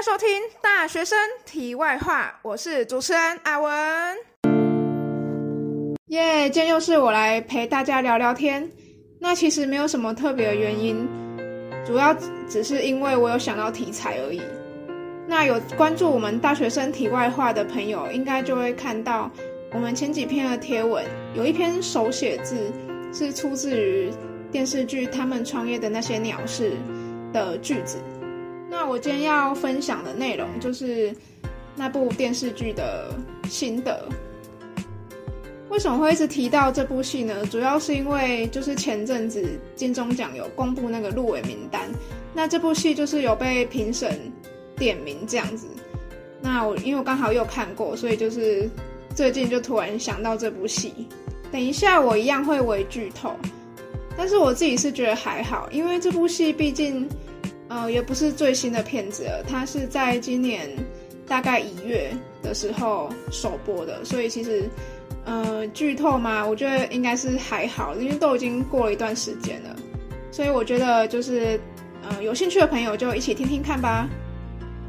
收听《大学生题外话》，我是主持人阿文。耶，今天又是我来陪大家聊聊天。那其实没有什么特别的原因，主要只是因为我有想到题材而已。那有关注我们大学生题外话的朋友，应该就会看到我们前几篇的贴文，有一篇手写字是出自于电视剧《他们创业的那些鸟事》的句子。那我今天要分享的内容就是那部电视剧的心得。为什么会一直提到这部戏呢？主要是因为就是前阵子金钟奖有公布那个入围名单，那这部戏就是有被评审。点名这样子，那我因为我刚好又看过，所以就是最近就突然想到这部戏。等一下我一样会为剧透，但是我自己是觉得还好，因为这部戏毕竟呃也不是最新的片子了，它是在今年大概一月的时候首播的，所以其实呃剧透嘛，我觉得应该是还好，因为都已经过了一段时间了，所以我觉得就是呃有兴趣的朋友就一起听听看吧。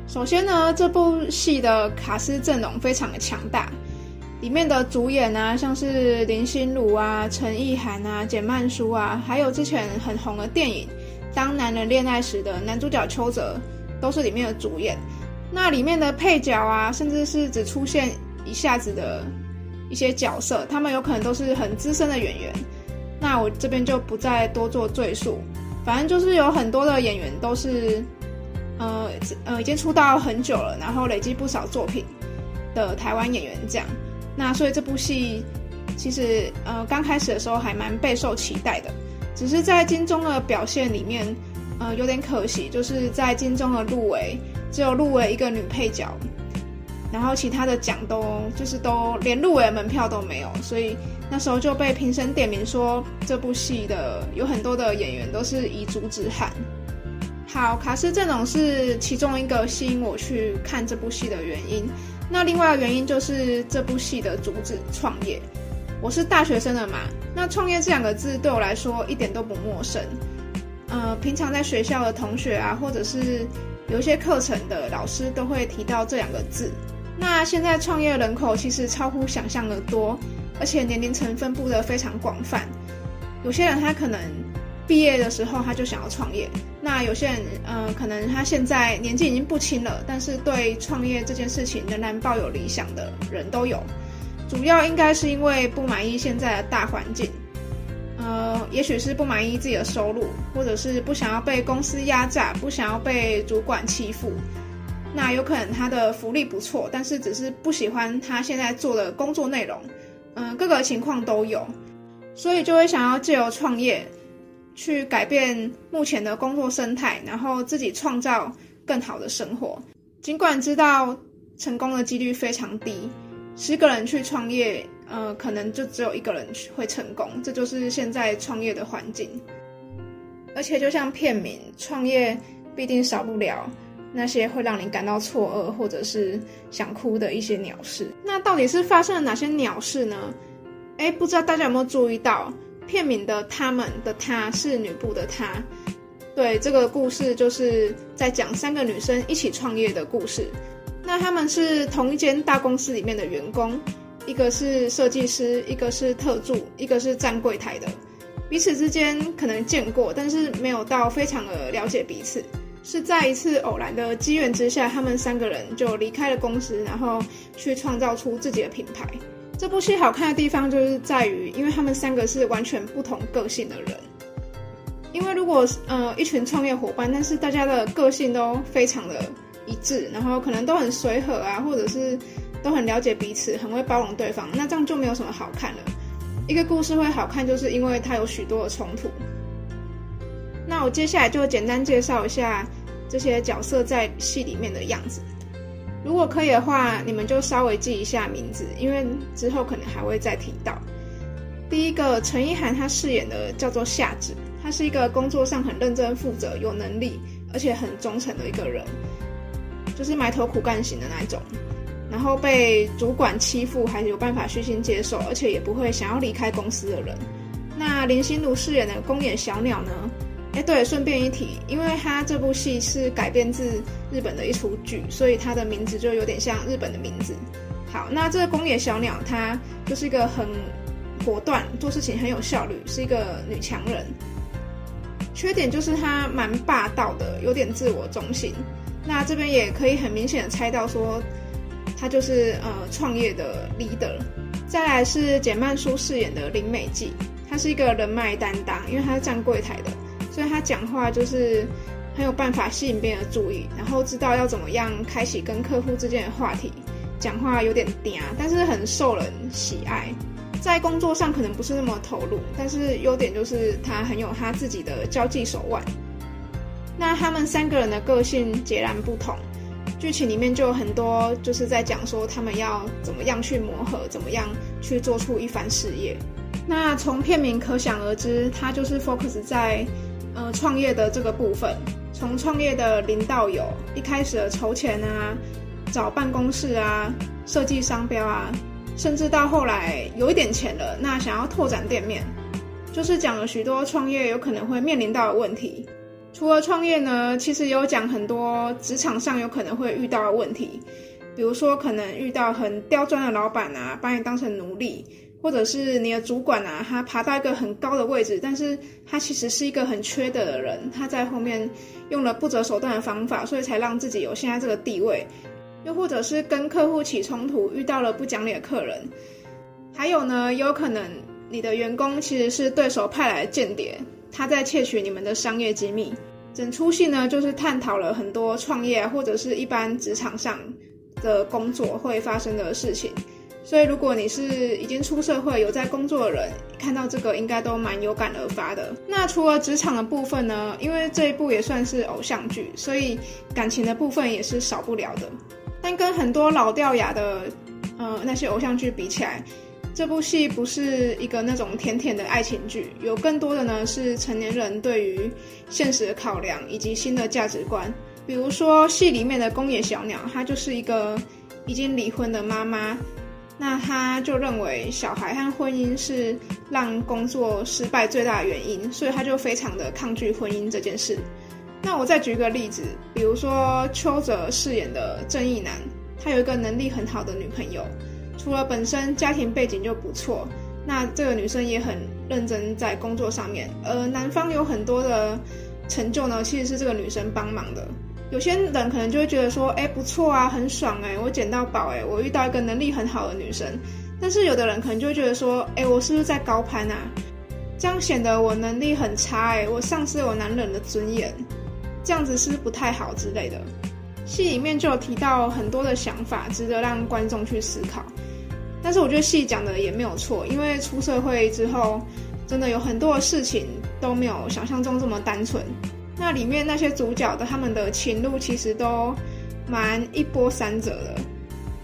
首先呢，这部戏的卡司阵容非常的强大，里面的主演啊，像是林心如啊、陈意涵啊、简曼书啊，还有之前很红的电影《当男人恋爱时》的男主角邱泽，都是里面的主演。那里面的配角啊，甚至是只出现一下子的一些角色，他们有可能都是很资深的演员。那我这边就不再多做赘述，反正就是有很多的演员都是。呃呃，已经出道很久了，然后累积不少作品的台湾演员这样，那所以这部戏其实呃刚开始的时候还蛮备受期待的，只是在金钟的表现里面，呃有点可惜，就是在金钟的入围只有入围一个女配角，然后其他的奖都就是都连入围的门票都没有，所以那时候就被评审点名说这部戏的有很多的演员都是遗珠之憾。好，卡斯阵容是其中一个吸引我去看这部戏的原因。那另外的原因就是这部戏的主旨——创业。我是大学生的嘛，那创业这两个字对我来说一点都不陌生。呃，平常在学校的同学啊，或者是有一些课程的老师都会提到这两个字。那现在创业人口其实超乎想象的多，而且年龄层分布的非常广泛。有些人他可能。毕业的时候他就想要创业，那有些人，呃，可能他现在年纪已经不轻了，但是对创业这件事情仍然抱有理想的人都有。主要应该是因为不满意现在的大环境，呃，也许是不满意自己的收入，或者是不想要被公司压榨，不想要被主管欺负。那有可能他的福利不错，但是只是不喜欢他现在做的工作内容，嗯，各个情况都有，所以就会想要借由创业。去改变目前的工作生态，然后自己创造更好的生活。尽管知道成功的几率非常低，十个人去创业，呃，可能就只有一个人会成功。这就是现在创业的环境。而且，就像片名，创业必定少不了那些会让你感到错愕或者是想哭的一些鸟事。那到底是发生了哪些鸟事呢？哎，不知道大家有没有注意到？片名的他们的她是女部的她，对这个故事就是在讲三个女生一起创业的故事。那他们是同一间大公司里面的员工，一个是设计师，一个是特助，一个是站柜台的。彼此之间可能见过，但是没有到非常的了解彼此。是在一次偶然的机缘之下，他们三个人就离开了公司，然后去创造出自己的品牌。这部戏好看的地方就是在于，因为他们三个是完全不同个性的人。因为如果呃一群创业伙伴，但是大家的个性都非常的一致，然后可能都很随和啊，或者是都很了解彼此，很会包容对方，那这样就没有什么好看了。一个故事会好看，就是因为它有许多的冲突。那我接下来就简单介绍一下这些角色在戏里面的样子。如果可以的话，你们就稍微记一下名字，因为之后可能还会再提到。第一个陈意涵，她饰演的叫做夏芷，她是一个工作上很认真负责、有能力，而且很忠诚的一个人，就是埋头苦干型的那一种。然后被主管欺负，还是有办法虚心接受，而且也不会想要离开公司的人。那林心如饰演的公演小鸟呢？哎，对，顺便一提，因为她这部戏是改编自日本的一出剧，所以她的名字就有点像日本的名字。好，那这个宫野小鸟，她就是一个很果断、做事情很有效率，是一个女强人。缺点就是她蛮霸道的，有点自我中心。那这边也可以很明显的猜到，说他就是呃创业的 leader。再来是简曼书饰演的林美纪，她是一个人脉担当，因为她是站柜台的，所以她讲话就是很有办法吸引别人的注意，然后知道要怎么样开启跟客户之间的话题。讲话有点嗲，但是很受人喜爱。在工作上可能不是那么投入，但是优点就是他很有他自己的交际手腕。那他们三个人的个性截然不同，剧情里面就有很多就是在讲说他们要怎么样去磨合，怎么样去做出一番事业。那从片名可想而知，他就是 focus 在呃创业的这个部分，从创业的零到有，一开始的筹钱啊。找办公室啊，设计商标啊，甚至到后来有一点钱了，那想要拓展店面，就是讲了许多创业有可能会面临到的问题。除了创业呢，其实有讲很多职场上有可能会遇到的问题，比如说可能遇到很刁钻的老板啊，把你当成奴隶，或者是你的主管啊，他爬到一个很高的位置，但是他其实是一个很缺德的人，他在后面用了不择手段的方法，所以才让自己有现在这个地位。又或者是跟客户起冲突，遇到了不讲理的客人，还有呢，有可能你的员工其实是对手派来的间谍，他在窃取你们的商业机密。整出戏呢，就是探讨了很多创业或者是一般职场上的工作会发生的事情。所以，如果你是已经出社会有在工作的人，看到这个应该都蛮有感而发的。那除了职场的部分呢？因为这一部也算是偶像剧，所以感情的部分也是少不了的。但跟很多老掉牙的，呃，那些偶像剧比起来，这部戏不是一个那种甜甜的爱情剧，有更多的呢是成年人对于现实的考量以及新的价值观。比如说戏里面的宫野小鸟，她就是一个已经离婚的妈妈，那她就认为小孩和婚姻是让工作失败最大的原因，所以她就非常的抗拒婚姻这件事。那我再举个例子，比如说邱泽饰演的正义男，他有一个能力很好的女朋友，除了本身家庭背景就不错，那这个女生也很认真在工作上面，而男方有很多的成就呢，其实是这个女生帮忙的。有些人可能就会觉得说，哎，不错啊，很爽哎，我捡到宝哎，我遇到一个能力很好的女生。但是有的人可能就会觉得说，哎，我是不是在高攀啊？这样显得我能力很差哎，我丧失我男人的尊严。这样子是不太好之类的，戏里面就有提到很多的想法，值得让观众去思考。但是我觉得戏讲的也没有错，因为出社会之后，真的有很多的事情都没有想象中这么单纯。那里面那些主角的他们的情路其实都蛮一波三折的。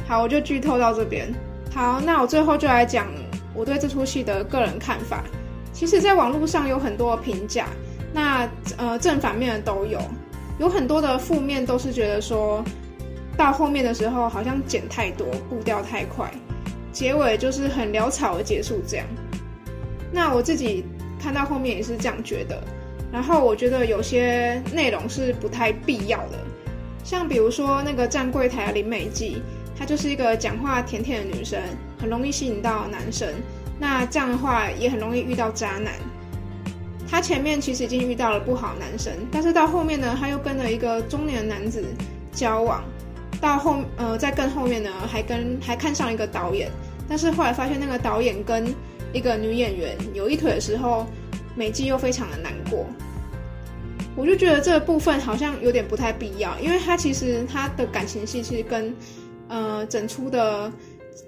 好，我就剧透到这边。好，那我最后就来讲我对这出戏的个人看法。其实，在网络上有很多评价。那呃正反面的都有，有很多的负面都是觉得说，到后面的时候好像剪太多，步调太快，结尾就是很潦草的结束这样。那我自己看到后面也是这样觉得，然后我觉得有些内容是不太必要的，像比如说那个站柜台的林美纪，她就是一个讲话甜甜的女生，很容易吸引到男生，那这样的话也很容易遇到渣男。他前面其实已经遇到了不好男生，但是到后面呢，他又跟了一个中年男子交往，到后呃在更后面呢，还跟还看上一个导演，但是后来发现那个导演跟一个女演员有一腿的时候，美纪又非常的难过。我就觉得这个部分好像有点不太必要，因为他其实他的感情戏其实跟呃整出的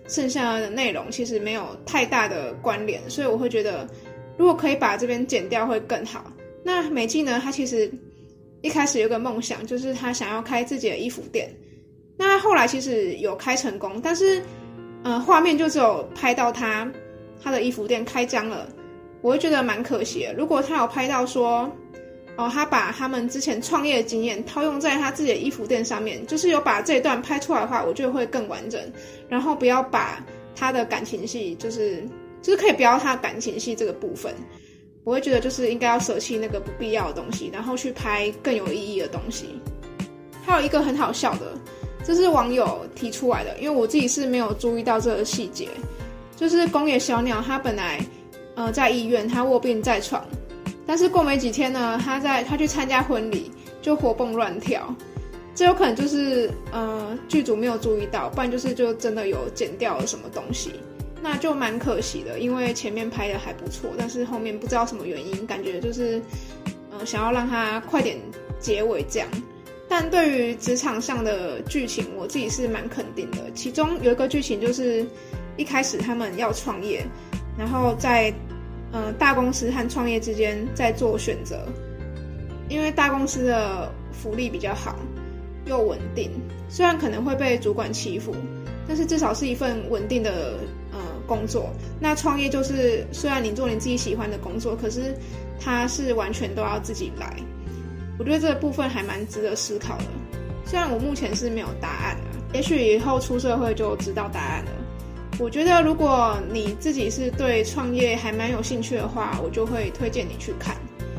剩下的内容其实没有太大的关联，所以我会觉得。如果可以把这边剪掉会更好。那美纪呢？她其实一开始有个梦想，就是她想要开自己的衣服店。那后来其实有开成功，但是，呃，画面就只有拍到他，他的衣服店开张了，我会觉得蛮可惜的。如果他有拍到说，哦，他把他们之前创业的经验套用在他自己的衣服店上面，就是有把这一段拍出来的话，我觉得会更完整。然后不要把他的感情戏，就是。就是可以不要他感情戏这个部分，我会觉得就是应该要舍弃那个不必要的东西，然后去拍更有意义的东西。还有一个很好笑的，这是网友提出来的，因为我自己是没有注意到这个细节，就是宫野小鸟他本来呃在医院，他卧病在床，但是过没几天呢，他在他去参加婚礼就活蹦乱跳，这有可能就是呃剧组没有注意到，不然就是就真的有剪掉了什么东西。那就蛮可惜的，因为前面拍的还不错，但是后面不知道什么原因，感觉就是，呃，想要让它快点结尾这样。但对于职场上的剧情，我自己是蛮肯定的。其中有一个剧情就是，一开始他们要创业，然后在呃大公司和创业之间在做选择，因为大公司的福利比较好，又稳定，虽然可能会被主管欺负，但是至少是一份稳定的呃。工作，那创业就是虽然你做你自己喜欢的工作，可是它是完全都要自己来。我觉得这个部分还蛮值得思考的。虽然我目前是没有答案的，也许以后出社会就知道答案了。我觉得如果你自己是对创业还蛮有兴趣的话，我就会推荐你去看。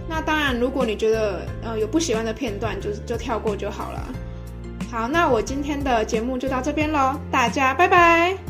那当然，如果你觉得呃有不喜欢的片段，就就跳过就好了。好，那我今天的节目就到这边喽，大家拜拜。